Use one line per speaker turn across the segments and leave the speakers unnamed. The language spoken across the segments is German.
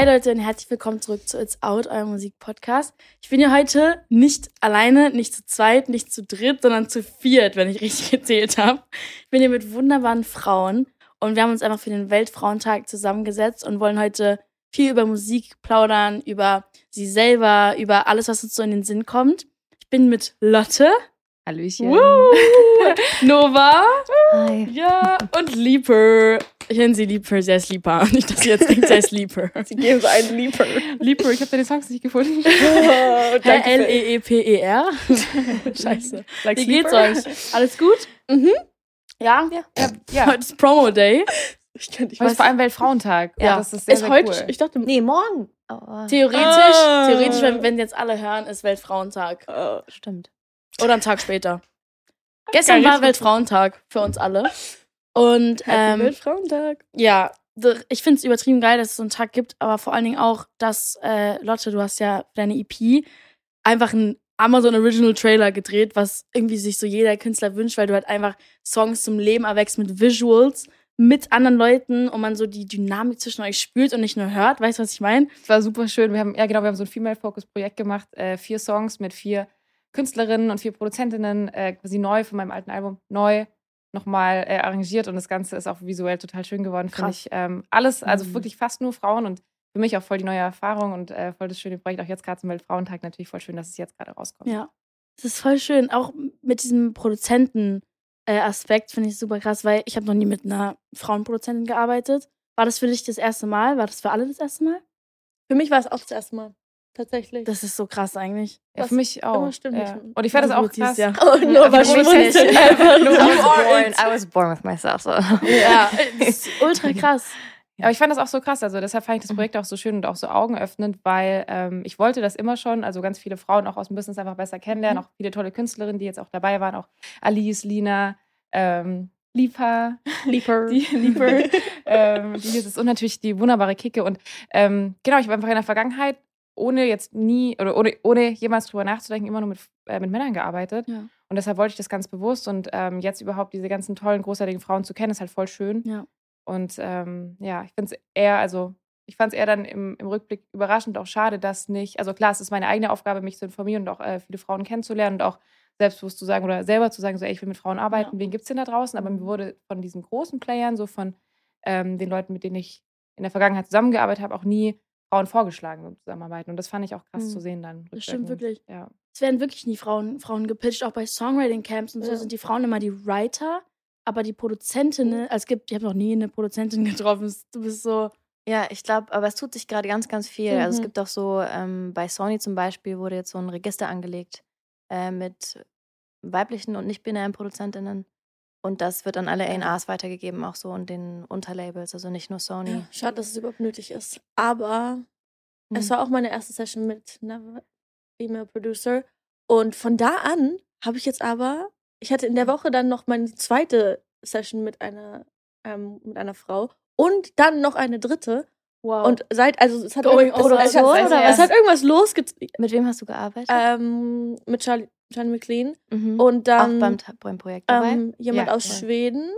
Hi Leute und herzlich willkommen zurück zu It's Out, euer Musikpodcast. Ich bin hier heute nicht alleine, nicht zu zweit, nicht zu dritt, sondern zu viert, wenn ich richtig gezählt habe. Ich bin hier mit wunderbaren Frauen und wir haben uns einfach für den Weltfrauentag zusammengesetzt und wollen heute viel über Musik plaudern, über sie selber, über alles, was uns so in den Sinn kommt. Ich bin mit Lotte.
Hallöchen.
Woo! Nova.
Hi.
Ja, und Leaper. Ich nenne sie Leaper, sie heißt Leaper. Nicht, dass sie jetzt denkt, sie heißt Leaper.
Sie geben so einen Leaper.
Leaper, ich habe deine Songs nicht gefunden.
Oh,
Hä,
danke für-
L-E-E-P-E-R? Scheiße.
Like
Wie geht's
Sleeper?
euch? Alles gut?
Mhm.
Ja?
Ja, ja.
Heute ist Promo-Day.
Ich kann nicht
Heute ist vor allem Weltfrauentag.
Ja.
das ist sehr,
Ist
sehr
heute,
cool.
ich dachte,
Nee, morgen. Oh,
Theoretisch,
Ah.
theoretisch wenn, wenn jetzt alle hören, ist Weltfrauentag.
äh,
stimmt.
Oder einen Tag später. Gestern
Geil,
war. Weltfrauentag für uns alle. Und ähm,
Weltfrauentag.
ja, ich finde es übertrieben geil, dass es so einen Tag gibt, aber vor allen Dingen auch, dass äh, Lotte, du hast ja deine EP einfach einen Amazon Original Trailer gedreht, was irgendwie sich so jeder Künstler wünscht, weil du halt einfach Songs zum Leben erwächst mit Visuals, mit anderen Leuten und man so die Dynamik zwischen euch spürt und nicht nur hört. Weißt du, was ich meine?
Es war super schön. Wir haben, ja genau, wir haben so ein Female-Focus-Projekt gemacht. Äh, vier Songs mit vier Künstlerinnen und vier Produzentinnen, äh, quasi neu von meinem alten Album, neu nochmal äh, arrangiert und das Ganze ist auch visuell total schön geworden, finde ich. Ähm, alles, also
Mhm.
wirklich fast nur Frauen und für mich auch voll die neue Erfahrung und äh, voll das schöne Projekt. Auch jetzt gerade zum Weltfrauentag natürlich voll schön, dass es jetzt gerade rauskommt.
Ja. Es ist voll schön. Auch mit diesem Produzenten-Aspekt finde ich super krass, weil ich habe noch nie mit einer Frauenproduzentin gearbeitet. War das für dich das erste Mal? War das für alle das erste Mal?
Für mich war es auch das erste Mal. Tatsächlich.
Das ist so krass eigentlich.
Ja, für mich auch.
immer stimmt
ja. Und ich fand das
Du
auch krass.
ja.
oh, nur schmunzeln.
nicht.
Einfach nur.
I was born-
I was born with myself. So.
Ja, ultra krass.
Aber ich fand das auch so krass. Also deshalb fand ich das Projekt auch so schön und auch so augenöffnend, weil ähm, ich wollte das immer schon. Also ganz viele Frauen auch aus dem Business einfach besser kennenlernen. Auch viele tolle Künstlerinnen, die jetzt auch dabei waren. Auch Alice, Lina, ähm, Lipa,
Leaper.
die Lieber, ähm, die ist und natürlich die wunderbare Kicke. Und ähm, genau, ich war einfach in der Vergangenheit, ohne jetzt nie oder ohne, ohne jemals drüber nachzudenken, immer nur mit, äh, mit Männern gearbeitet.
Ja.
Und deshalb wollte ich das ganz bewusst. Und ähm, jetzt überhaupt diese ganzen tollen, großartigen Frauen zu kennen, ist halt voll schön.
Ja.
Und ähm, ja, ich finde es eher, also ich fand es eher dann im, im Rückblick überraschend auch schade, dass nicht, also klar, es ist meine eigene Aufgabe, mich zu informieren und auch äh, viele Frauen kennenzulernen und auch selbstbewusst zu sagen oder selber zu sagen, so, ey, ich will mit Frauen arbeiten, wen gibt es denn da draußen? Aber mir wurde von diesen großen Playern, so von ähm, den Leuten, mit denen ich in der Vergangenheit zusammengearbeitet habe, auch nie Frauen vorgeschlagen um zusammenarbeiten. Und das fand ich auch krass
Mhm.
zu sehen dann.
Das stimmt wirklich.
Ja.
Es werden wirklich nie Frauen, Frauen gepitcht, auch bei Songwriting-Camps und so
Ja.
sind die Frauen immer die Writer, aber die Produzentinnen, also es gibt, ich habe noch nie eine Produzentin getroffen. Du bist so,
Ja, ich glaube, aber es tut sich gerade ganz, ganz viel. Also es
Mhm.
gibt auch so, ähm, bei Sony zum Beispiel wurde jetzt so ein Register angelegt äh, mit weiblichen und nicht-binären Produzentinnen. Und das wird an alle A&Rs weitergegeben, auch so und den Unterlabels, also nicht nur Sony.
Ja, schade, dass es überhaupt nötig ist. Aber
Mhm.
es war auch meine erste Session mit einer Female Producer. Und von da an habe ich jetzt aber, ich hatte in der Woche dann noch meine zweite Session mit einer, ähm, mit einer Frau und dann noch eine dritte.
wow.
Und seit, also es hat,
Going
irgend- es,
all
es, hat, irgendwas losgezogen.
Mit wem hast du gearbeitet?
Ähm, mit Charlie, Charlie McLean.
Mhm.
Und dann
auch beim, beim Projekt dabei?
ähm, jemand
Ja,
aus
voll.
Schweden.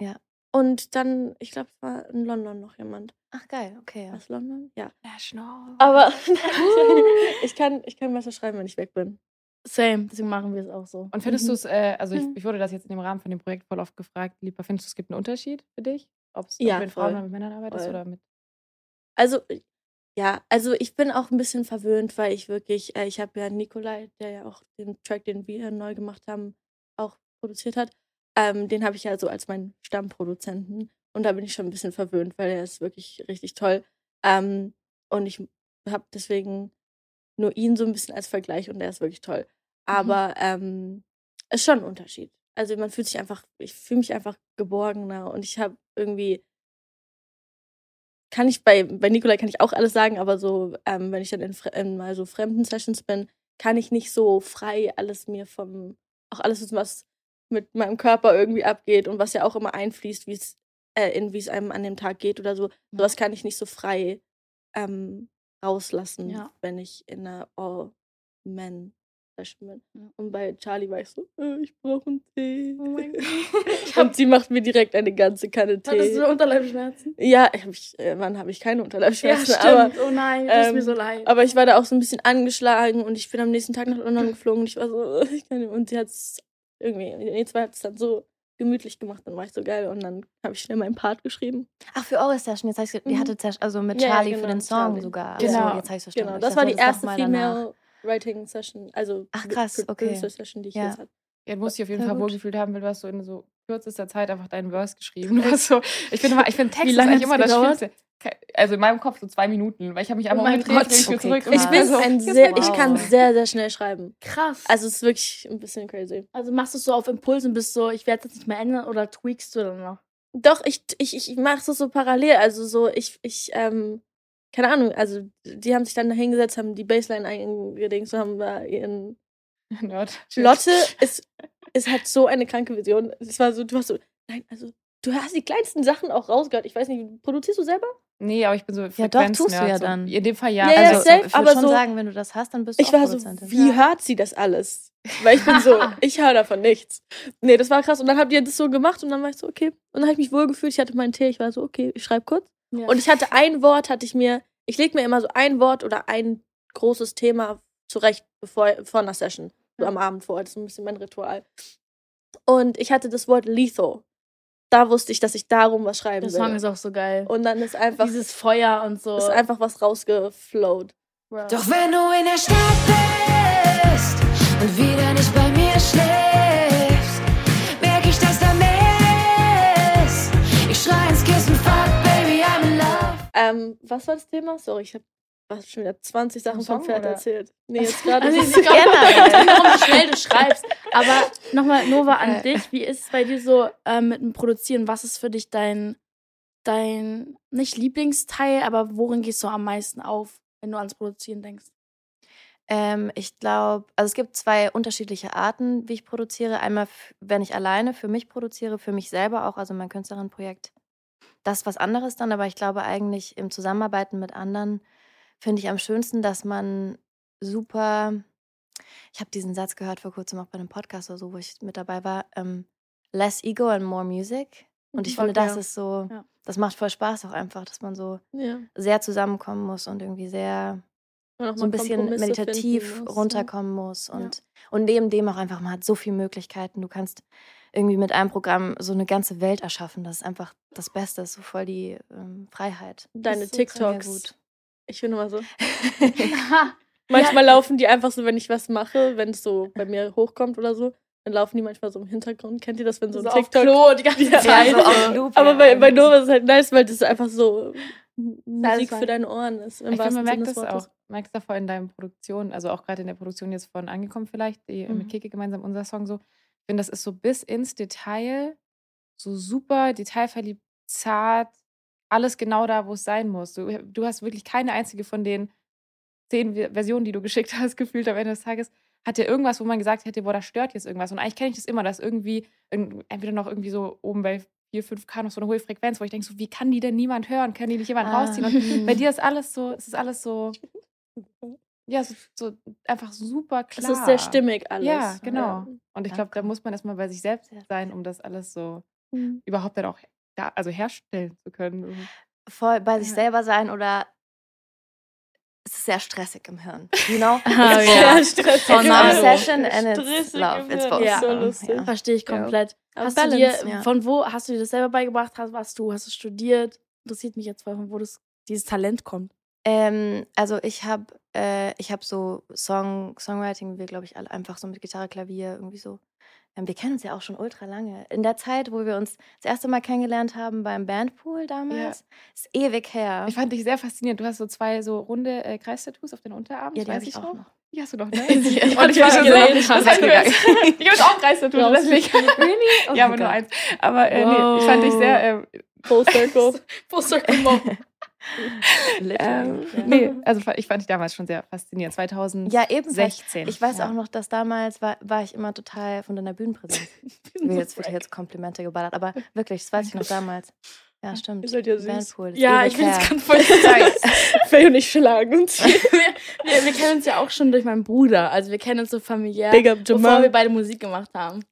Ja.
Und dann, ich glaube, es war in London noch jemand.
Ach geil, okay. Ja.
Aus London? Ja.
National.
Aber ich, kann, ich kann besser schreiben, wenn ich weg bin.
Same, deswegen machen wir es auch so.
Und findest
Mhm.
du es, äh, also ich,
Mhm.
ich wurde das jetzt in dem Rahmen von dem Projekt voll oft gefragt, lieber, findest du, es gibt einen Unterschied für dich? Ob es
Ja,
mit Frauen oder mit Männern arbeitest
Voll.
oder mit.
Also, ja, also ich bin auch ein bisschen verwöhnt, weil ich wirklich, äh, ich habe ja Nikolai, der ja auch den Track, den wir neu gemacht haben, auch produziert hat. Ähm, den habe ich ja so als meinen Stammproduzenten. Und da bin ich schon ein bisschen verwöhnt, weil er ist wirklich richtig toll. Ähm, und ich habe deswegen nur ihn so ein bisschen als Vergleich und er ist wirklich toll. Aber ähm, es ist schon ein Unterschied. Also man fühlt sich einfach, ich fühle mich einfach geborgener und ich habe irgendwie, kann ich bei, bei Nikolai kann ich auch alles sagen, aber so, ähm, wenn ich dann in, in mal so fremden Sessions bin, kann ich nicht so frei alles mir vom, auch alles, was mit meinem Körper irgendwie abgeht und was ja auch immer einfließt, wie es, äh, in wie es einem an dem Tag geht oder so, sowas kann ich nicht so frei ähm, rauslassen,
Ja.
wenn ich in einer All-Men Session bin.
Ja.
Und bei Charlie war ich so, äh, ich brauche einen Tee.
Oh mein Gott.
Und sie macht mir direkt eine ganze Kanne Tee.
Hattest du Unterleibschmerzen?
Ja, hab ich, äh, wann habe ich keine
Ja,
Unterleibschmerzen,
stimmt.
aber,
oh nein, das ist
ähm,
mir so leid.
aber ich war da auch so ein bisschen angeschlagen und ich bin am nächsten Tag nach London geflogen und ich war so, äh, ich kann nicht. und sie hat es irgendwie, die zwei hat es dann so gemütlich gemacht, dann war ich so geil und dann habe ich schnell meinen Part geschrieben.
Ach, für eure Session. Jetzt heißt, ihr
Mhm.
hattet Session, also mit
Ja, ja,
Charlie für
genau,
den Song
Charlie.
sogar.
Genau.
Achso, jetzt verstanden.
Genau,
Ich
das
dachte,
war die
das
erste. Female Writing Session, also
Ach, krass, okay.
Producer Session, die ich
Ja.
jetzt hatte.
Ja, du musst dich auf jeden Fall
gut.
wohlgefühlt haben, weil du hast so in so kürzester Zeit einfach deinen Verse geschrieben. Du hast so, ich finde ich finde Text
Wie
ist
lange
eigentlich
hat's
immer das
gedauert?
Schlimmste. Ke- Also in meinem Kopf so zwei Minuten, weil ich habe mich einmal
mein
umgedreht,
Okay,
zurück.
Ich bin
so,
ein
hier ist
sehr,
mein
ich
Wow.
kann sehr, sehr schnell schreiben.
Krass.
Also es ist wirklich ein bisschen crazy.
Also machst du es so auf Impuls und bist so, ich werde das nicht mehr ändern oder tweakst du dann noch?
Doch, ich, ich, ich mache es so parallel. Also so, ich, ich, ähm, keine Ahnung, also die haben sich dann da hingesetzt, haben die Baseline eingedingst und haben da ihren.
Nerd.
Lotte ist, ist halt so eine kranke Vision. Es war so, du hast so, nein, also du hast die kleinsten Sachen auch rausgehört. Ich weiß nicht, produzierst du selber?
Nee, aber ich bin so
Ja, doch, tust du ja
so.
dann.
In dem Fall ja.
Ja, ja,
also,
safe,
ich
aber
würde schon
so-
sagen, wenn du das hast, dann bist du
Ich
auch
war so, wie hört sie das alles? Weil ich bin so, ich höre davon nichts. Nee, das war krass. Und dann habt ihr das so gemacht und dann war ich so, okay. Und dann habe ich mich wohlgefühlt. Ich hatte meinen Tee. Ich war so, okay, ich schreibe kurz.
Ja.
Und ich hatte ein Wort, hatte ich mir, ich lege mir immer so ein Wort oder ein großes Thema zurecht bevor, vor einer Session. So
Ja.
am Abend vor. Das ist ein bisschen mein Ritual. Und ich hatte das Wort lethal. Da wusste ich, dass ich darum was schreiben
der
will.
Song ist auch so geil.
und dann ist einfach,
Dieses Feuer und so.
ist einfach was rausgeflowt.
Doch wenn du in der Stadt bist und wieder nicht bei mir schläfst,
Ähm, was war das Thema? Sorry, ich habe schon wieder 20 Sachen
Song,
vom Pferd
oder?
erzählt. Nee, jetzt gerade.
Also,
ist
ich
es-
warum du schnell du schreibst. Aber nochmal, Nova, an
Okay.
dich. Wie ist es bei dir so ähm, mit dem Produzieren? Was ist für dich dein, dein, nicht Lieblingsteil, aber worin gehst du am meisten auf, wenn du ans Produzieren denkst?
Ähm, ich glaube, also es gibt zwei unterschiedliche Arten, wie ich produziere. Einmal, wenn ich alleine für mich produziere, für mich selber auch, also mein Künstlerinnenprojekt. Das ist was anderes dann, aber ich glaube eigentlich im Zusammenarbeiten mit anderen finde ich am schönsten, dass man super. Ich habe diesen Satz gehört vor kurzem auch bei einem Podcast oder so, wo ich mit dabei war. Ähm, less ego and more music. Und ich
Voll,
finde, das
ja.
ist so,
Ja.
das macht voll Spaß auch einfach, dass man so
ja.
sehr zusammenkommen muss und irgendwie sehr
Und
so ein bisschen
Kompromisse
meditativ
muss,
runterkommen muss und, und neben dem auch einfach, man hat so viele Möglichkeiten. Du kannst irgendwie mit einem Programm so eine ganze Welt erschaffen. Das ist einfach das Beste, das ist so voll die ähm, Freiheit.
Ja. Deine
so
TikToks.
gut.
Ich finde immer so. Manchmal laufen die einfach so, wenn ich was mache, wenn es so bei mir hochkommt oder so, dann laufen die manchmal so im Hintergrund. Kennt ihr das, wenn so ein
So auf
TikTok?
Klo die ganze
Ja,
Zeit.
so auf Loop,
Aber
ja.
bei, bei Nova ist es halt nice, weil das einfach so Musik für deine Ohren ist. Im
Ich finde, man merkt das auch. Merkst du davor in deinen Produktionen, also auch gerade in der Produktion jetzt von Angekommen vielleicht, die
Mhm.
mit Keke gemeinsam unser Song so. Ich finde, das ist so bis ins Detail, so super detailverliebt, zart, alles genau da, wo es sein muss. Du, du hast wirklich keine einzige von den zehn Versionen, die du geschickt hast, gefühlt am Ende des Tages, hat ja irgendwas, wo man gesagt hätte, boah, da stört jetzt irgendwas. Und eigentlich kenne ich das immer, dass irgendwie, irgend- entweder noch irgendwie so oben bei 4, 5K noch so eine hohe Frequenz, wo ich denke, so, wie kann die denn niemand hören? Kann die nicht jemand
Ah.
rausziehen? Und bei dir ist alles so, es ist alles so, ja, so, so einfach super
Es
klar.
ist sehr stimmig alles.
Ja, genau.
Ja.
Und ich
Ja,
glaube, da muss man erstmal bei sich selbst sein, um das alles so
Mhm.
überhaupt dann auch da, also herstellen zu können.
Voll bei sich
Ja.
selber sein oder es ist sehr stressig im Hirn. You know?
Ah, ja.
stressig
one
Hirn.
session and it's
Stressig
love. It's both.
Ja.
So lustig.
Ja.
Verstehe ich
Ja.
komplett.
Aber
Hast du dir,
Balance,
ja.
von wo hast du dir das selber beigebracht? Hast, warst du, hast du studiert? Interessiert mich jetzt, voll, von wo das, dieses Talent kommt.
Ähm, also ich habe äh, ich habe so Song Songwriting, wie wir glaube ich alle einfach so mit Gitarre, Klavier irgendwie so. Ähm, wir kennen uns ja auch schon ultra lange. In der Zeit, wo wir uns das erste Mal kennengelernt haben beim Bandpool damals, ist ewig her.
Ich fand dich sehr faszinierend. Du hast so zwei so runde äh, Kreistattoos auf den Unterarmen.
Ja, die
weiß
hab ich auch
noch.
noch.
Die hast du doch, ne?
Ich
Und ich war schon so,
gesehen.
das mir- ich habe auch Kreistattoos,
really? Oh
ja, aber nur eins. Aber äh, nee, ich fand dich sehr, äh,
Full Circle.
Full Circle Mom.
Ähm, nee, also ich fand dich damals schon sehr faszinierend. 2016.
Ja, ebenfalls.
16.
Ich weiß
ja.
auch noch, dass damals war, war ich immer total von deiner Bühnenpräsenz. Ich will jetzt, wird jetzt Komplimente geballert, aber wirklich, das weiß ich noch damals. Ja, stimmt.
Ihr seid ja süß.
Vanpool. ist
Ja, ich bin jetzt ganz voll.
Faye und ich schlagen uns.
wir, wir, wir kennen uns ja auch schon durch meinen Bruder. Also wir kennen uns so familiär, bevor wir beide Musik gemacht haben.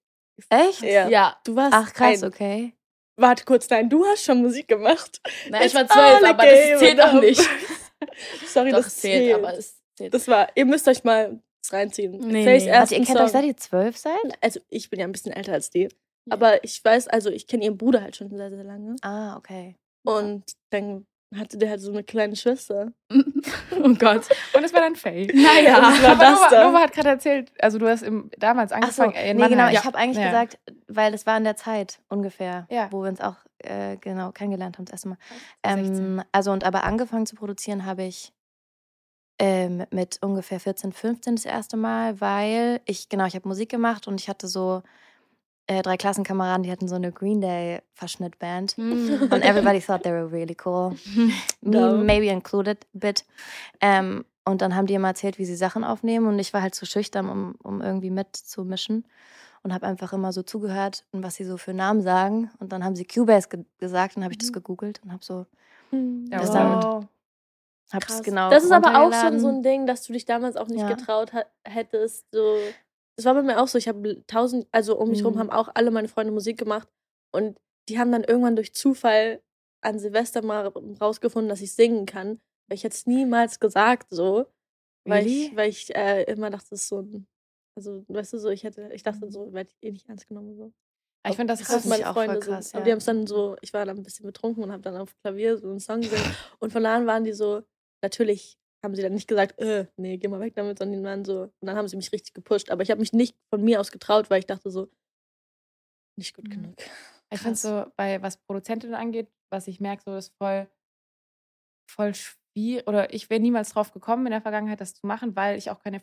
Echt?
Ja.
Ja.
Du warst
Ach, krass,
ein,
okay.
Warte kurz, nein, du hast schon Musik gemacht.
Nein, ich war zwölf, aber das zählt auch nicht.
Sorry,
Doch,
das
es zählt, aber es zählt.
Das war, ihr müsst euch mal reinziehen.
Nee, nee.
Warte, ihr kennt euch
Song.
seit ihr zwölf seid?
Also ich bin ja ein bisschen älter als die. Aber ich weiß, also ich kenne ihren Bruder halt schon sehr, sehr lange.
Ah, okay.
Und dann hatte der halt so eine kleine Schwester.
oh Gott.
Und es war dann Faye.
Naja.
Das war
Aber
das
Nova. Nova hat gerade erzählt, also du hast im, damals
Ach so,
angefangen äh, in
nee, genau.
Mannheim.
Ich habe eigentlich
Ja.
gesagt, weil das war in der Zeit ungefähr,
Ja.
wo wir uns auch äh, genau kennengelernt haben das erste Mal.
16.
Ähm, also und aber angefangen zu produzieren habe ich ähm, mit ungefähr 14, 15 das erste Mal, weil ich genau ich habe Musik gemacht und ich hatte so äh, drei Klassenkameraden, die hatten so eine Green Day Verschnittband.
Hm.
Und everybody thought they were really cool. Me
Dumb.
maybe included a bit. Ähm, und dann haben die immer erzählt, wie sie Sachen aufnehmen. Und ich war halt zu schüchtern, um, um irgendwie mitzumischen. Und habe einfach immer so zugehört, und was sie so für Namen sagen. Und dann haben sie Cubase ge gesagt. Und habe ich das
Mhm.
gegoogelt und habe so,
Ja,
Das
wow.
damit- hab's
Krass.
genau
Das ist aber auch schon so ein Ding, dass du dich damals auch nicht
Ja.
getraut hättest. So, das war bei mir auch so. Ich habe tausend, also um mich rum
Mhm.
haben auch alle meine Freunde Musik gemacht und die haben dann irgendwann durch Zufall an Silvester mal rausgefunden, dass ich singen kann. Weil ich hätte es niemals gesagt so, weil
Really?
ich, weil ich äh, immer dachte, das ist so ein, also weißt du so, ich hätte, ich dachte so, werde ich eh nicht ernst genommen so.
Ich finde das
Krass, meine
auch
Freunde
krass,
sind. Aber
ja.
die haben es dann so, ich war dann ein bisschen betrunken und habe dann auf Klavier so einen Song gesungen. und von da an waren die so, natürlich haben sie dann nicht gesagt, äh, nee, geh mal weg damit, sondern die waren so, und dann haben sie mich richtig gepusht. Aber ich habe mich nicht von mir aus getraut, weil ich dachte so, nicht gut
Mhm.
genug.
Ich finde so, bei was Produzentinnen angeht, was ich merke, so ist voll, voll schwierig, oder ich wäre niemals drauf gekommen in der Vergangenheit, das zu machen, weil ich auch keine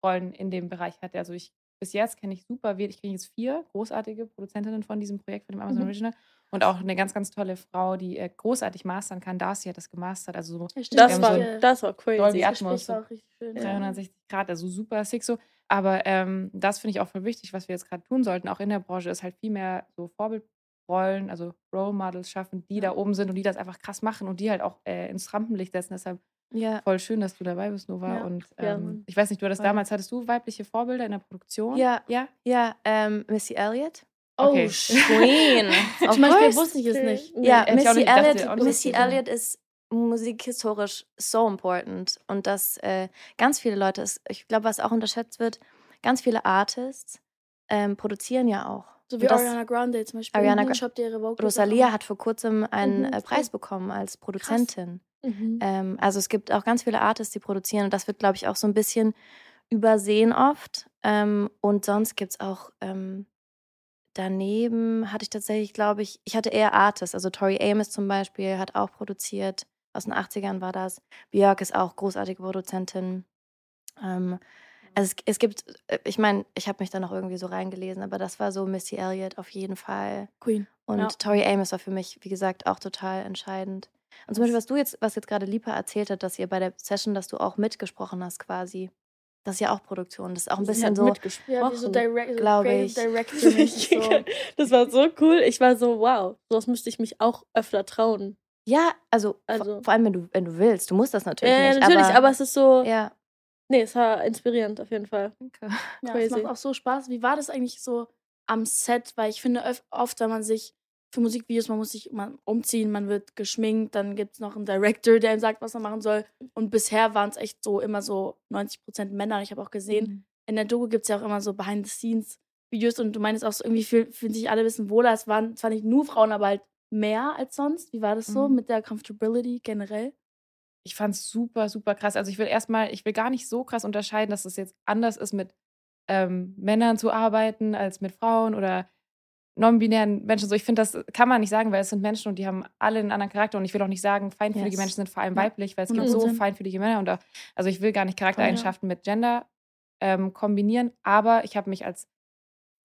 Vorbildrollen in dem Bereich hatte. Also ich, bis jetzt kenne ich super, wenig- ich kenne jetzt vier großartige Produzentinnen von diesem Projekt, von dem Amazon
Mhm.
Original. Und auch eine ganz, ganz tolle Frau, die äh, großartig mastern kann. Darcy hat das gemastert. Also so
Das war,
so
das war
Dolby
crazy.
Atmos.
Gespräch war auch richtig schön.
Ja.
360 Grad, also super sick so. Aber ähm, das finde ich auch voll wichtig, was wir jetzt gerade tun sollten, auch in der Branche, ist halt viel mehr so Vorbildrollen, also Role Models schaffen, die da oben sind und die das einfach krass machen und die halt auch äh, ins Rampenlicht setzen. Deshalb
Ja.
voll schön, dass du dabei bist, Nova.
Ja.
Und
Ja,
ähm, ich weiß nicht, du hattest
Voll.
damals, hattest du weibliche Vorbilder in der Produktion?
Ja.
Ja?
Ja, ähm, Missy Elliott.
Okay.
Oh, Queen.
Of
Zum Beispiel wusste ich es nicht.
Ja,
auch
Missy Elliott,
nicht,
Missy Elliott ist musikhistorisch so important und dass äh, ganz viele Leute, es- ich glaube, was auch unterschätzt wird, ganz viele Artists ähm, produzieren ja auch.
So wie
das-
Ariana Grande zum Beispiel.
Ariana
Mhm,
Gra-
Shop ihre Vocals
Rosalia hat vor kurzem einen
Mhm,
äh, Preis bekommen als Produzentin.
Mhm.
Ähm, also es gibt auch ganz viele Artists, die produzieren und das wird, glaube ich, auch so ein bisschen übersehen oft. Ähm, und sonst gibt es auch ähm, daneben hatte ich tatsächlich, glaube ich, ich hatte eher Artists. Also Tori Amos zum Beispiel hat auch produziert. Aus den 80ern war das. Björk ist auch großartige Produzentin. Ähm, also es, es gibt, äh, ich meine, ich habe mich da noch irgendwie so reingelesen, aber das war so Missy Elliott auf jeden Fall.
Queen.
Und
Ja.
Tori Amos war für mich, wie gesagt, auch total entscheidend. Und zum Beispiel, was du jetzt, was jetzt gerade Lipa erzählt hat, dass ihr bei der Session, dass du auch mitgesprochen hast quasi. Das ist ja auch Produktion. Das ist auch ein bisschen so.
Ja, so direct, so
Glaub
Creative
ich.
So.
das war so cool. Ich war so, wow, sowas müsste ich mich auch öfter trauen.
Ja, also,
Also-
vor, allem, wenn du, wenn du willst. Du musst das natürlich
Ja,
nicht.
natürlich,
aber,
aber, es ist so,
ja.
nee, es war inspirierend auf jeden Fall.
Danke.
Ja, es macht auch so Spaß. Wie war das eigentlich so am Set? Weil ich finde oft, wenn man sich für Musikvideos, man muss sich immer umziehen, man wird geschminkt, dann gibt es noch einen Director, der ihm sagt, was er machen soll. Und bisher waren es echt so immer so 90% Männer. Ich habe auch gesehen,
Mhm.
in der Doku gibt es ja auch immer so Behind-the-Scenes-Videos und du meinst auch so, irgendwie fühl- fühlen sich alle ein bisschen wohler. Es waren zwar nicht nur Frauen, aber halt mehr als sonst. Wie war das so
Mhm.
mit der Comfortability generell?
ich fand es super, super krass. Also ich will erstmal, ich will gar nicht so krass unterscheiden, dass es jetzt anders ist, mit ähm, Männern zu arbeiten als mit Frauen oder non-binären Menschen. So, ich finde, das kann man nicht sagen, weil es sind Menschen und die haben alle einen anderen Charakter. Und ich will auch nicht sagen, feinfühlige
Yes.
Menschen sind vor allem
Ja,
weiblich, weil es gibt so
100%.
feinfühlige Männer. Und auch, also ich will gar nicht
ja.
Charaktereigenschaften mit Gender ähm, kombinieren, aber ich habe mich als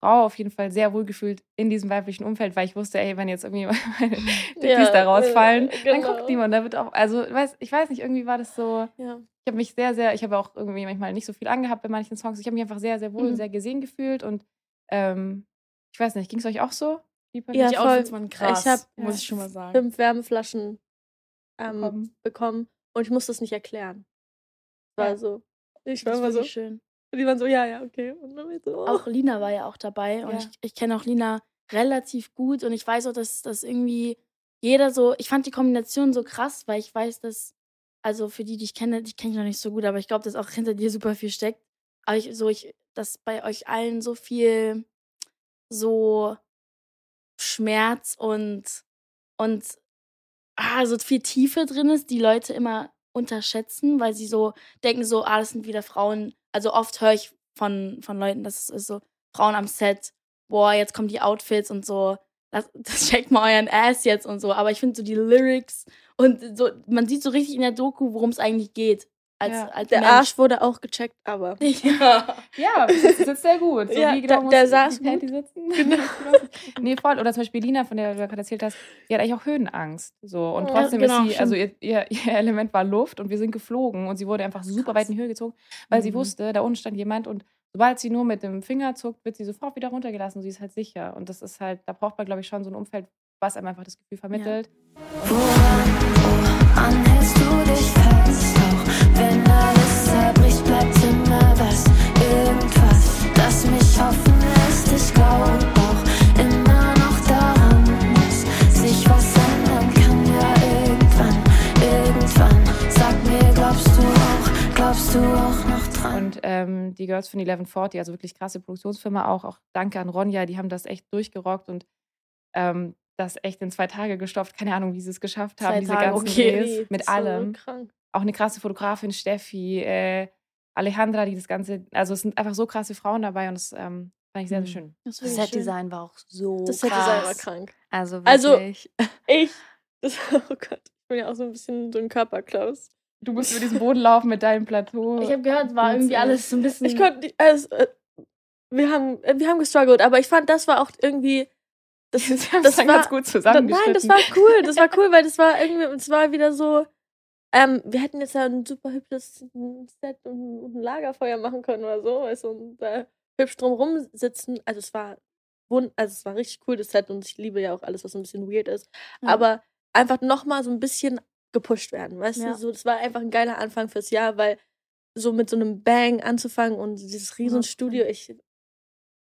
Frau auf jeden Fall sehr wohl gefühlt in diesem weiblichen Umfeld, weil ich wusste, ey, wenn jetzt irgendwie meine Dickys
Ja,
da rausfallen,
äh,
dann
genau.
guckt niemand. Da wird auch, also weiß, ich weiß nicht, irgendwie war das so.
Ja.
Ich habe mich sehr, sehr, ich habe auch irgendwie manchmal nicht so viel angehabt bei manchen Songs. Ich habe mich einfach sehr, sehr wohl,
Mhm.
sehr gesehen gefühlt und ähm, ich weiß nicht, ging es euch auch so?
Ja,
die
voll.
Waren krass,
Ich hab-
muss
ja.
ich schon mal sagen.
fünf Wärmeflaschen ähm,
Bekommen.
bekommen. und ich musste es nicht erklären. War
Ja.
so. Ich war immer so.
schön.
Und die waren so, ja, ja, okay. Und dann so, oh.
Auch Lina war ja auch dabei und
Ja.
ich, ich kenne auch Lina relativ gut und ich weiß auch, dass das irgendwie jeder so, ich fand die Kombination so krass, weil ich weiß, dass, also für die, die ich kenne, die kenne ich noch nicht so gut, aber ich glaube, dass auch hinter dir super viel steckt. Aber ich, so, ich, dass bei euch allen so viel so Schmerz und, und ah, so viel Tiefe drin ist, die Leute immer unterschätzen, weil sie so denken so, ah, das sind wieder Frauen. Also oft höre ich von, von Leuten, das ist so Frauen am Set, boah, jetzt kommen die Outfits und so, das, das checkt mal euren Ass jetzt und so. Aber ich finde so die Lyrics und so, man sieht so richtig in der Doku, worum es eigentlich geht. Als,
Ja.
als
der
Mensch.
Arsch wurde auch gecheckt, aber.
Ja.
Ja, das sitzt sehr gut. So
Ja,
wie genau
der-
muss
der
die
saß
Panty sitzen. Genau. nee, voll. Oder zum Beispiel Lina, von der du gerade erzählt hast, die hat eigentlich auch Höhenangst. So. Und
Ja,
trotzdem
genau,
ist sie, also ihr, ihr, ihr Element war Luft und wir sind geflogen und sie wurde einfach super weit in die Höhe gezogen, weil sie
Mhm.
wusste, da unten stand jemand und sobald sie nur mit dem Finger zuckt, wird sie sofort wieder runtergelassen und sie ist halt sicher. Und das ist halt, da braucht man, glaube ich, schon so ein Umfeld, was einem einfach das Gefühl vermittelt.
Woran,
Und ähm, die Girls von 1140, also wirklich krasse Produktionsfirma auch, auch danke an Ronja, die haben das echt durchgerockt und ähm, das echt in zwei Tage gestopft. Keine Ahnung, wie sie es geschafft haben,
Zwei
diese
Tage,
ganzen
okay.
Drehs mit
so
allem.
Krank.
Auch eine krasse Fotografin, Steffi, äh, Alejandra, die das Ganze, also es sind einfach so krasse Frauen dabei und das ähm, fand ich sehr, sehr
Mhm.
schön.
Das,
Das. Set-Design war auch so
Das
krass.
hätte sein war krank.
Also
Also-
wirklich.
Ich. Das, oh Gott. Ich bin ja auch so ein bisschen so ein Körperklaus.
Du musst über diesen Boden laufen mit deinem Plateau.
Ich habe gehört, war irgendwie alles so ein bisschen.
Ich konnte nicht. Also, äh, wir haben, äh, wir haben gestruggelt, aber ich fand, das war auch irgendwie. Das, das
dann
war,
ganz gut
da,
zusammengeschnitten.
nein, das war cool. Das war cool, weil das war irgendwie, es war wieder so. Ähm, wir hätten jetzt ja ein super hübsches Set und, ein Lagerfeuer machen können oder so, weißt du, und da hübsch drumrum sitzen. Also es war also es war richtig cool, das Set, und ich liebe ja auch alles, was ein bisschen weird ist.
Ja.
Aber einfach nochmal so ein bisschen gepusht werden, weißt
Ja.
du? So, das war einfach ein geiler Anfang fürs Jahr, weil so mit so einem Bang anzufangen und dieses riesen
100%.
Studio, ich.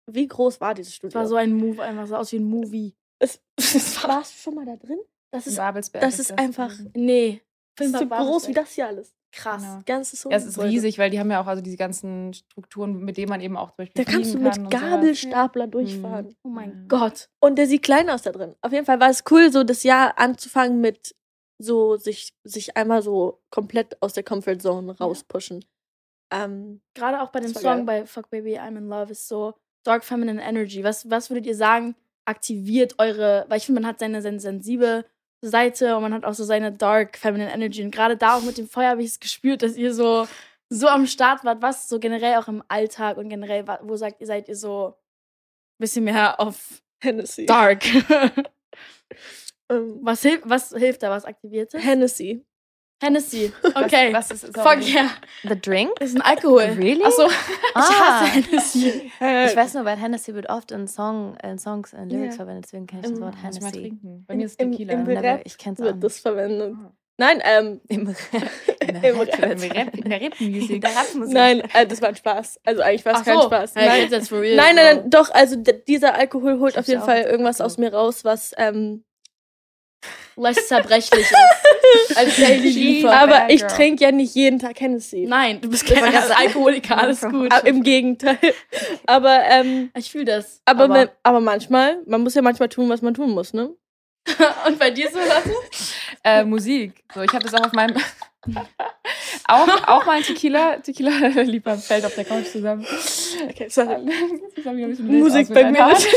Wie groß war dieses
Es
Studio?
war so ein Move, einfach so aus wie ein Movie.
es, es warst du schon mal da drin? Das ist,
Babelsberg
das ist einfach-
gewesen.
Nee.
Ist so groß wie das hier alles.
Krass.
Genau.
Ganzes so.
Ja, es ist riesig, weil die haben ja auch also diese ganzen Strukturen, mit denen man eben auch zum Beispiel
Da kannst du mit
kann.
Gabelstapler durchfahren.
Oh mein
Ja.
Gott.
Und der sieht klein aus da drin. Auf jeden Fall war es cool, so das Jahr anzufangen mit so sich, sich einmal so komplett aus der Comfortzone rauspushen. Ähm,
Gerade auch bei dem Song bei Fuck Baby I'm in Love ist so Dark Feminine Energy. Was, was würdet ihr sagen, aktiviert eure, weil ich finde, man hat seine, seine sensible Seite und man hat auch so seine Dark Feminine Energy. Und gerade da auch mit dem Feuer habe ich es gespürt, dass ihr so, so am Start wart. Was so generell auch im Alltag und generell, wo sagt ihr, seid ihr so ein bisschen mehr auf
Hennessy.
Dark?
Ähm,
was, hilft, was hilft da? Was aktiviert es?
Hennessy.
Hennessy. Okay.
Was, was ist,
Fuck yeah.
The Drink?
Das ist ein Alkohol.
Really?
Achso, ich
Ah.
hasse Hennessy.
Ich weiß nur, weil Hennessy wird oft in, Song, in Songs, in Lyrics
Ja.
verwendet, deswegen kenne ich das
Im-
Wort
Muss ich mal
Hennessy.
trinken. Bei mir ist
Im-
Tequila.
im
Never,
Rap
ich kenne es auch
Wird das verwendet.
Ah.
Nein, ähm,
Im Rap. In
Im
der
Rap.
Rap.
Im Rap, in der Rap-Musik.
Rapmusik.
nein, äh, das war ein Spaß. Also eigentlich war es kein
so.
Spaß. Nein. Nein, nein, nein, doch, also dieser Alkohol holt
Ich
auf jeden Fall irgendwas aus mir raus, was, ähm,
Less zerbrechlich ist. Als Liefer.
aber
bad
ich trinke ja nicht jeden Tag Hennessy.
Nein, du bist kein Alkoholiker, alles gut.
Aber Im Gegenteil. Aber, ähm,
Ich fühle das.
aber, aber, aber manchmal, man muss ja manchmal tun, was man tun muss, ne?
und bei dir so, Lasse?
Äh, Musik. So, ich habe das auch auf meinem. auch, auch mal ein Tequila. Tequila lieber fällt auf der Couch zusammen.
Okay, sorry.
Wild
Musik bei mir natürlich.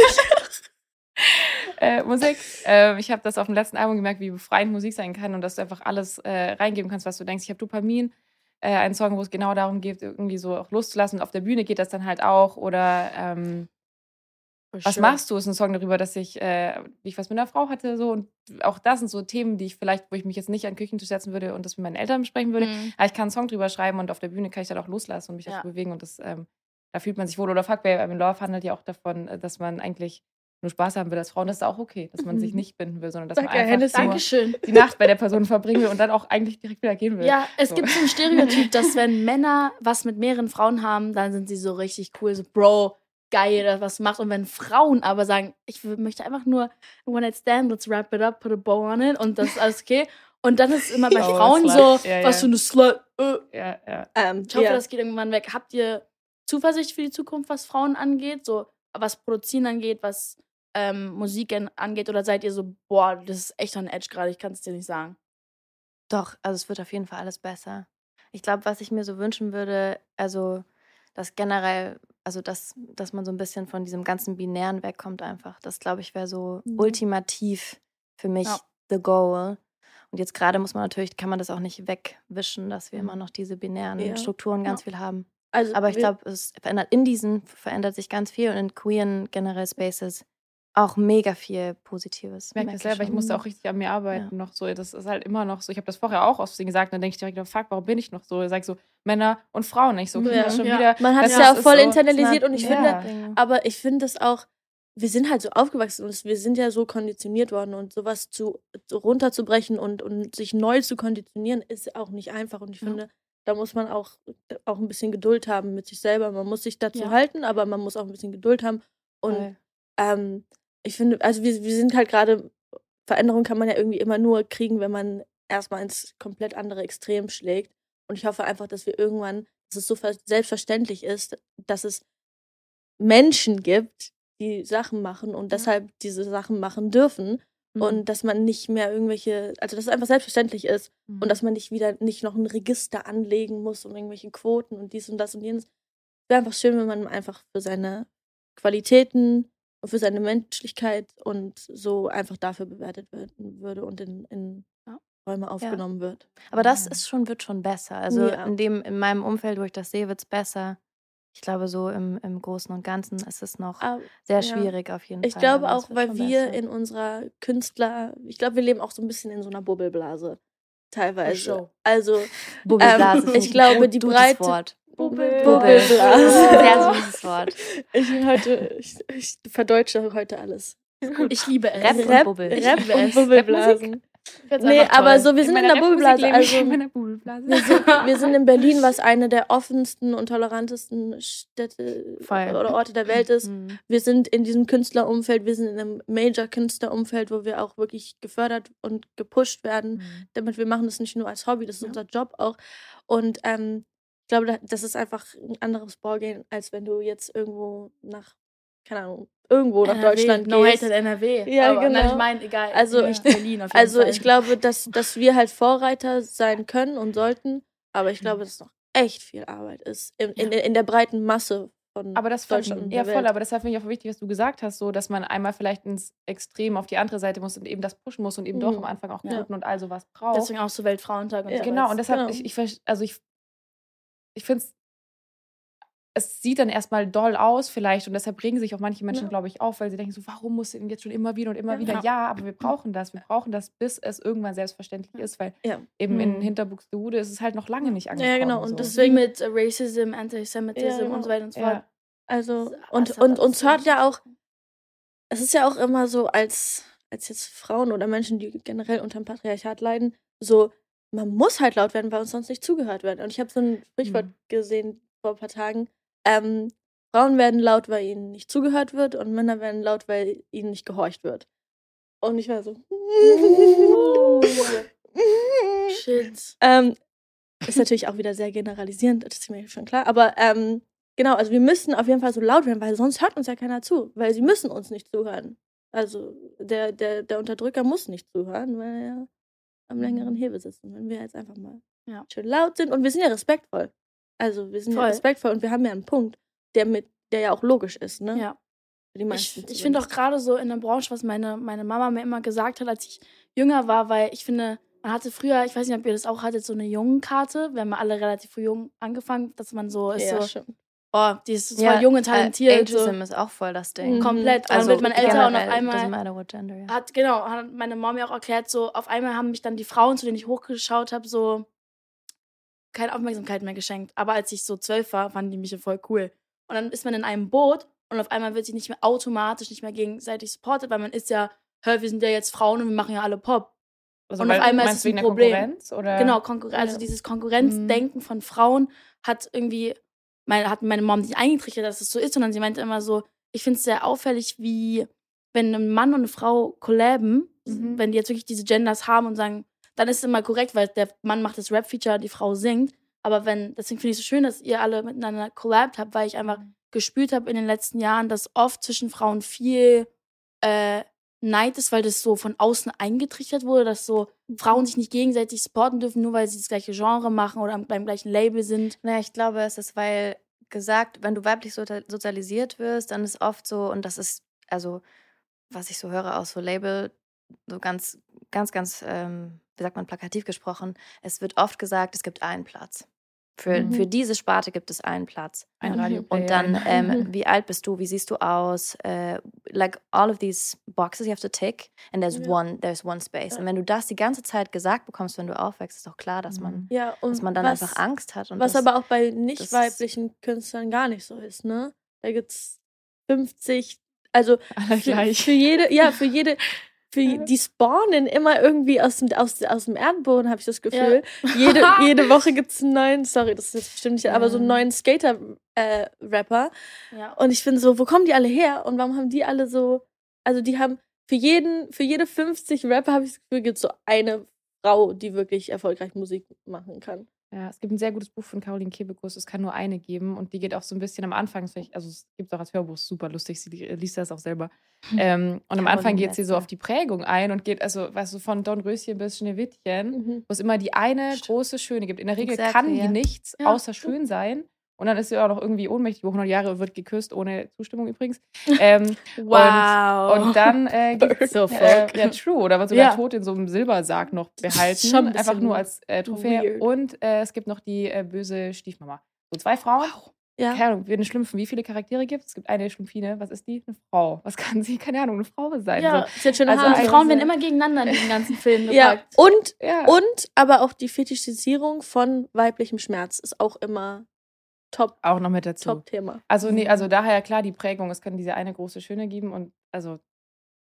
Äh, Musik. Äh, ich habe das auf dem letzten Album gemerkt, wie befreiend Musik sein kann und dass du einfach alles äh, reingeben kannst, was du denkst. Ich habe Dopamin, äh, einen Song, wo es genau darum geht, irgendwie so auch loszulassen. Und auf der Bühne geht das dann halt auch. Oder ähm, was machst du? Ist ein Song darüber, dass ich, äh, wie ich was mit einer Frau hatte. So. Und auch das sind so Themen, die ich vielleicht, wo ich mich jetzt nicht an Küchentisch setzen würde und das mit meinen Eltern besprechen würde.
Mhm.
Aber ich kann einen Song drüber schreiben und auf der Bühne kann ich dann auch loslassen und mich
Ja.
dazu bewegen. Und das, ähm, da fühlt man sich wohl. Oder Fuck Baby I'm in Love handelt ja auch davon, äh, dass man eigentlich nur Spaß haben will als Frauen, das ist auch okay, dass man sich
Mhm.
nicht binden will, sondern dass
Danke,
man einfach
Dankeschön.
die Nacht bei der Person verbringen will und dann auch eigentlich direkt wieder gehen will.
Ja, es
So.
gibt so ein Stereotyp, dass wenn Männer was mit mehreren Frauen haben, dann sind sie so richtig cool, so Bro, geil, dass was macht. Und wenn Frauen aber sagen, ich möchte einfach nur One Night Stand, let's wrap it up, put a bow on it und das ist alles okay. Und dann ist immer bei
Oh,
Frauen so,
Ja,
was
ja.
für eine Slut. Äh.
Ja, ja.
Ähm,
Ich hoffe,
ja.
das geht irgendwann weg. Habt ihr Zuversicht für die Zukunft, was Frauen angeht? So, was Produzieren angeht, was ähm, Musik an- angeht? Oder seid ihr so, boah, das ist echt on edge gerade, ich kann es dir nicht sagen.
Doch, also es wird auf jeden Fall alles besser. Ich glaube, was ich mir so wünschen würde, also dass generell, also dass, dass man so ein bisschen von diesem ganzen Binären wegkommt einfach. Das, glaube ich, wäre so
Mhm.
ultimativ für mich
Ja.
the goal. Und jetzt gerade muss man natürlich, kann man das auch nicht wegwischen, dass wir immer noch diese binären
Ja.
Strukturen ganz
Ja.
viel haben.
also
Aber ich glaube, es verändert in diesen verändert sich ganz viel und in queeren generell Spaces auch mega viel Positives.
Ich merke
merk
das selber, ich musste auch richtig an mir arbeiten noch so. Das ist halt immer noch so. Ich habe das vorher auch aus Versehen gesagt, dann denke ich direkt, oh, fuck, warum bin ich noch so? Ich sage so, Männer und Frauen nicht so.
Ja.
das schon
Ja.
wieder.
man hat
das
es ja auch voll
so-
internalisiert und ich
Ja.
finde, aber ich finde es auch, wir sind halt so aufgewachsen und wir sind ja so konditioniert worden und sowas zu, zu runterzubrechen und, und sich neu zu konditionieren ist auch nicht einfach und ich
Ja.
finde, da muss man auch, auch ein bisschen Geduld haben mit sich selber. Man muss sich dazu
Ja.
halten, aber man muss auch ein bisschen Geduld haben und ähm, ich finde, also wir, wir sind halt gerade, Veränderung kann man ja irgendwie immer nur kriegen, wenn man erstmal ins komplett andere Extrem schlägt. Und ich hoffe einfach, dass wir irgendwann, dass es so ver- selbstverständlich ist, dass es Menschen gibt, die Sachen machen und deshalb diese Sachen machen dürfen.
Mhm.
Und dass man nicht mehr irgendwelche, also dass es einfach selbstverständlich ist
Mhm.
und dass man nicht wieder nicht noch ein Register anlegen muss und irgendwelche Quoten und dies und das und jenes. Wäre einfach schön, wenn man einfach für seine Qualitäten und für seine Menschlichkeit und so einfach dafür bewertet werden würde und in, in
Ja.
Räume aufgenommen wird.
Aber das
Ja.
ist schon, wird schon besser. Also
Ja.
in dem, in meinem Umfeld, wo ich das sehe, wird es besser. Ich glaube, so im, im Großen und Ganzen ist es noch
Aber
sehr
ja.
schwierig auf jeden
ich
Fall.
glaube
aber es
auch, weil wir
besser.
in unserer Künstler, ich glaube, wir leben auch so ein bisschen in so einer Bubbelblase. Teilweise.
show.
Also ähm, ich glaube, die Breite-
Wort.
Bubbel-
Bubbel.
Bubbelblase.
Sehr süßes Wort.
Ich bin heute, ich, ich verdeutsche heute alles.
Ich liebe es.
Rap und
Rap,
Bubbel.
Rap
liebe
und
es.
Bubbelblasen.
Ich
Nee, aber so, wir sind in der Bubbelblase. Also,
Bubbelblase.
wir, sind, wir sind in Berlin, was eine der offensten und tolerantesten Städte
Voll.
oder Orte der Welt ist.
Mhm.
Wir sind in diesem Künstlerumfeld, wir sind in einem Major-Künstlerumfeld, wo wir auch wirklich gefördert und gepusht werden.
Mhm.
Damit wir machen das nicht nur als Hobby, das ist
Ja.
unser Job auch. Und ähm, ich glaube, da- das ist einfach ein anderes Ballgame, als wenn du jetzt irgendwo nach, keine Ahnung, irgendwo nach
NRW,
Deutschland
no
gehst.
hate at NRW.
Ja,
aber, Nein,
genau.
ich meine, egal.
Also-
nicht Berlin auf jeden
Also
Fall.
ich glaube, dass, dass wir halt Vorreiter sein können und sollten, aber ich glaube, dass es noch echt viel Arbeit ist in, in, in der breiten Masse von
Aber das
Deutschland
ja voll, aber deshalb finde ich auch wichtig, was du gesagt hast, so dass man einmal vielleicht ins Extrem auf die andere Seite muss und eben das pushen muss und eben doch
Mhm.
am Anfang auch
Ja.
Quoten und all sowas braucht.
Deswegen auch so Weltfrauentag und
Ja.
so.
genau, und deshalb,
Genau.
ich, ich, also ich, ich finde es, es sieht dann erstmal doll aus vielleicht und deshalb regen sich auch manche Menschen,
Ja.
glaube ich, auf, weil sie denken so, warum muss denn jetzt schon immer wieder und immer
Ja.
wieder?
Ja.
Ja, aber wir brauchen das, wir brauchen das, bis es irgendwann selbstverständlich ist, weil
Ja.
eben in
Mhm.
Hinterbuxtehude ist es halt noch lange nicht angekommen.
Ja, genau, und
so.
Das
deswegen-
mit Racism, Antisemitism
Ja, genau.
und so weiter und so fort.
ja.
Also, und, und uns hört ja auch, es ist ja auch immer so, als, als jetzt Frauen oder Menschen, die generell unter dem Patriarchat leiden, so, man muss halt laut werden, weil uns sonst nicht zugehört wird. Und ich habe so ein Sprichwort
Mhm.
gesehen vor ein paar Tagen. Ähm, Frauen werden laut, weil ihnen nicht zugehört wird und Männer werden laut, weil ihnen nicht gehorcht wird. Und ich war so.
Shit.
Ähm, ist natürlich auch wieder sehr generalisierend, das ist mir schon klar. Aber ähm, genau, also wir müssen auf jeden Fall so laut werden, weil sonst hört uns ja keiner zu, weil sie müssen uns nicht zuhören. Also der, der, der Unterdrücker muss nicht zuhören, weil er am längeren Hebel sitzt. Und wenn wir jetzt einfach mal
Ja.
schön laut sind und wir sind ja respektvoll. Also wir sind
Voll.
ja respektvoll und wir haben ja einen Punkt, der mit, der ja auch logisch ist, ne?
Ja.
Für die meisten
Ich, ich finde auch gerade so in der Branche, was meine, meine Mama mir immer gesagt hat, als ich jünger war, weil ich finde, man hatte früher, ich weiß nicht, ob ihr das auch hattet, so eine Jungenkarte. Wir haben ja alle relativ früh jung angefangen, dass man so ist
ja,
so,
schon.
Oh, die ist zwar jung und talentiert.
Äh,
so.
Ageism ist auch voll das Ding.
Mhm.
Komplett.
Also
dann wird man älter und auf einmal
matter what gender, ja.
hat, genau, hat meine Mom mir auch erklärt, so auf einmal haben mich dann die Frauen, zu denen ich hochgeschaut habe, so keine Aufmerksamkeit mehr geschenkt. Aber als ich so zwölf war, fanden die mich ja voll cool. Und dann ist man in einem Boot und auf einmal wird sich nicht mehr automatisch nicht mehr gegenseitig supportet, weil man ist ja, hör, wir sind ja jetzt Frauen und wir machen ja alle Pop.
Also,
Und auf einmal ist
meinst
es ein Problem.
Konkurrenz? Oder?
Genau, Konkur also
Ja.
dieses Konkurrenzdenken von Frauen hat irgendwie, meine, hat meine Mom nicht eingetrichtert, dass es so ist, sondern sie meinte immer so, ich finde es sehr auffällig, wie wenn ein Mann und eine Frau collaben,
Mhm.
wenn die jetzt wirklich diese Genders haben und sagen, dann ist es immer korrekt, weil der Mann macht das Rap-Feature, die Frau singt. Aber wenn, deswegen finde ich es so schön, dass ihr alle miteinander collabt habt, weil ich einfach gespürt habe in den letzten Jahren, dass oft zwischen Frauen viel äh, Neid ist, weil das so von außen eingetrichtert wurde, dass so Frauen sich nicht gegenseitig supporten dürfen, nur weil sie das gleiche Genre machen oder beim gleichen Label sind.
Naja, ich glaube, es ist, weil gesagt, wenn du weiblich so- sozialisiert wirst, dann ist oft so, und das ist, also, was ich so höre aus so Label, so ganz, ganz, ganz, ähm, wie sagt man, plakativ gesprochen, es wird oft gesagt, es gibt einen Platz. Für,
Mhm.
für diese Sparte gibt es einen Platz.
Ein
Mhm.
Radio.
Und dann, ähm, wie alt bist du, wie siehst du aus? Äh, like all of these boxes you have to tick and there's
Ja.
one, there's one space.
Ja.
Und wenn du das die ganze Zeit gesagt bekommst, wenn du aufwächst, ist doch klar, dass man,
Ja, und
dass man dann
was,
einfach Angst hat. Und
was
das,
aber auch bei nicht weiblichen Künstlern gar nicht so ist, ne? Da gibt's 50, also für, für jede, ja, für jede, für die spawnen immer irgendwie aus dem, aus, aus dem Erdboden, habe ich das Gefühl. Jede, jede Woche gibt's einen neuen, sorry, das ist jetzt bestimmt nicht, aber so einen
Ja.
neuen Skater-Rapper.
Ja.
und ich finde so, wo kommen die alle her? Und warum haben die alle so, also die haben für jeden, für jede 50 Rapper habe ich das Gefühl, gibt so eine Frau, die wirklich erfolgreich Musik machen kann.
Ja, es gibt ein sehr gutes Buch von Caroline Kebekus, es kann nur eine geben und die geht auch so ein bisschen am Anfang, also es gibt auch als Hörbuch super lustig, sie li- liest das auch selber. Ähm, und am Anfang geht sie so auf die Prägung ein und geht, also, weißt du, von Dornröschen bis Schneewittchen,
Mhm.
wo es immer die eine große Schöne gibt. In der Regel
Exactly,
kann
ja.
die nichts
Ja.
außer schön sein. Und dann ist sie auch noch irgendwie ohnmächtig, über 100 Jahre wird geküsst, ohne Zustimmung übrigens. Ähm,
Wow.
und dann äh, gibt
So
äh, ja, true, oder wird sogar
Ja.
tot in so einem Silbersarg noch behalten.
schon ein
einfach nur als äh, Trophäe.
weird.
Und äh, es gibt noch die äh, böse Stiefmama. So zwei Frauen.
Ja.
Keine Ahnung, wie eine Schlümpfen. Wie viele Charaktere gibt es? Es gibt eine Schlumpfine. Was ist die? Eine Frau. Was kann sie? Keine Ahnung, eine Frau sein.
ja,
Sie hat schöne
Also
Haare.
Frauen werden immer gegeneinander in diesen ganzen Filmen
ja,
gepackt.
und,
So. Ja.
und aber auch die Fetischisierung von weiblichem Schmerz ist auch immer Top,
auch noch mit dazu.
Top-Thema.
Also, nee, also daher klar die Prägung. Es kann diese eine große Schöne geben und also,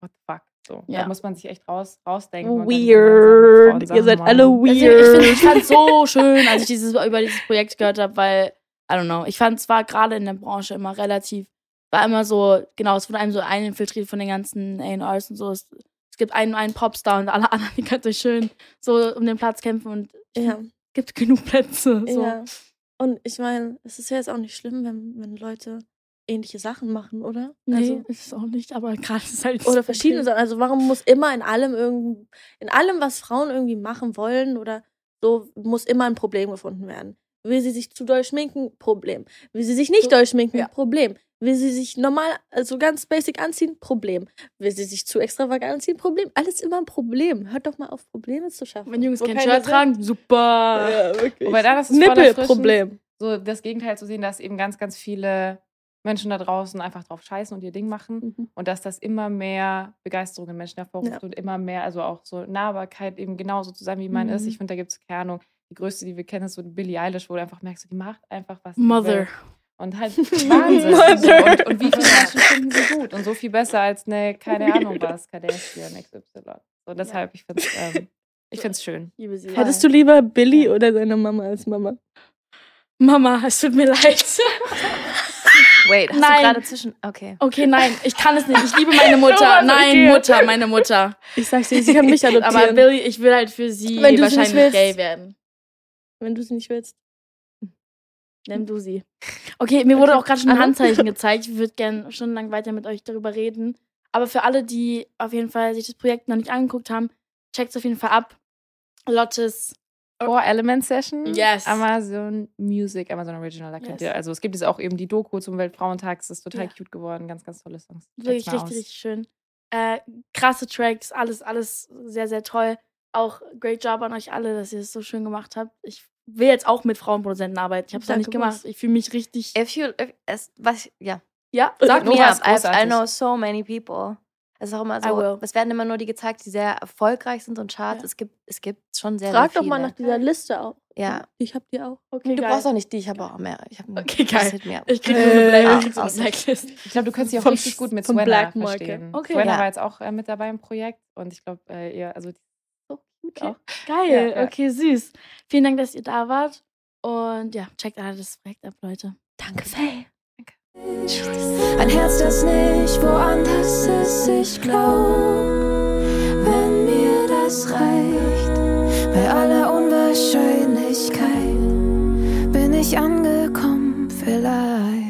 what the fuck. So,
Ja.
da muss man sich echt raus, rausdenken.
Weird.
Frauen
Ihr seid alle
machen.
Deswegen, ich,
weird.
fand so schön, als ich dieses, über dieses Projekt gehört habe, weil, I don't know, ich fand es war gerade in der Branche immer relativ, war immer so, genau, es wurde einem so eininfiltriert von den ganzen A&Rs und so. Es, es gibt einen, einen Popstar und alle anderen, die können sich schön so um den Platz kämpfen und
Ja.
es gibt genug Plätze. So.
Ja. Und ich meine, es ist ja jetzt auch nicht schlimm, wenn, wenn Leute ähnliche Sachen machen, oder?
Nee,
Also,
ist es auch nicht, aber gerade ist halt
oder verschiedene Sachen. Also warum muss immer in allem irgend, in allem, was Frauen irgendwie machen wollen oder so, muss immer ein Problem gefunden werden. Will sie sich zu doll schminken? Problem. Will sie sich nicht
So,
doll schminken?
ja.
Problem. Will sie sich normal, also ganz basic anziehen? Problem. Will sie sich zu extravagant anziehen? Problem. Alles immer ein Problem. Hört doch mal auf, Probleme zu schaffen.
Wenn Jungs kein Shirt
sind.
tragen, super.
Ja, wirklich.
Wobei da, das ist
Nippelproblem.
so das Gegenteil zu sehen, dass eben ganz, ganz viele Menschen da draußen einfach drauf scheißen und ihr Ding machen
Mhm.
und dass das immer mehr Begeisterung in Menschen hervorruft
Ja.
und immer mehr, also auch so Nahbarkeit eben genauso zu sein, wie man ist.
Mhm.
Ich finde, da gibt es keine Ahnung. Die größte, die wir kennen, ist so Billie Eilish, wo du einfach merkst, die macht einfach was.
Mother.
Und halt Wahnsinn. Und, und wie viele Menschen finden sie gut und so viel besser als eine, keine Ahnung was, Kardashian XY. So deshalb, ich finde es ähm, ich find's schön.
Liebe sie.
Hättest du lieber Billy oder seine Mama als Mama?
Mama, es tut mir leid.
Wait, hast
Nein.
du gerade zwischen. Okay.
Okay, nein, ich kann es nicht. Ich liebe meine Mutter.
Thomas,
Nein,
okay.
Mutter, meine Mutter.
Ich sag's dir, sie kann mich adoptieren.
Aber Billy, ich will halt für sie
Wenn du sie nicht
wahrscheinlich
willst.
gay werden.
wenn du sie nicht willst.
Nimm du sie. Okay, mir wurde
Okay.
auch gerade schon ein? Handzeichen gezeigt. Ich würde gerne stundenlang weiter mit euch darüber reden. Aber für alle, die auf jeden Fall sich das Projekt noch nicht angeguckt haben, checkt es auf jeden Fall ab. Lottes.
Four Element Session.
Yes.
Amazon Music, Amazon Original. Da könnt
Yes.
ihr, also es gibt jetzt auch eben die Doku zum Weltfrauentag. Das ist total
Ja.
cute geworden. Ganz, ganz tolle Songs.
Wirklich richtig,
aus.
richtig schön. Äh, krasse Tracks, alles, alles sehr, sehr toll. Auch great job an euch alle, dass ihr es so schön gemacht habt. Ich will jetzt auch mit Frauenproduzenten arbeiten. Ich habe es noch nicht gemacht. Ich fühle mich richtig.
If you. If, es, was, ja.
Ja,
Sag
ist
I've, I know so many people. Es ist auch immer so, es werden immer nur die gezeigt, die sehr erfolgreich sind und Charts.
Ja.
Es gibt, es gibt schon sehr,
Frag
sehr
doch mal
viele.
nach dieser Liste auch.
Ja.
Ich hab die auch.
Okay,
Du
geil.
brauchst auch nicht die, ich habe auch mehr. Ich habe
Okay, geil.
Mehr.
Ich krieg nur eine Black,
Äh,
ich Blacklist.
Glaube, du könntest dich auch richtig gut mit Swenna verstehen.
Okay.
Swenna
Ja.
war jetzt auch äh, mit dabei im Projekt und ich glaube, äh, ihr, also die
Okay.
auch.
Geil,
Ja, ja.
okay, süß. Vielen Dank, dass ihr da wart. Und ja, checkt alle das Projekt ab, Leute.
Danke, Faye.
Ein Herz, das nicht woanders ist, ich glaub, wenn mir das reicht. Bei aller Unwahrscheinlichkeit bin ich angekommen, vielleicht.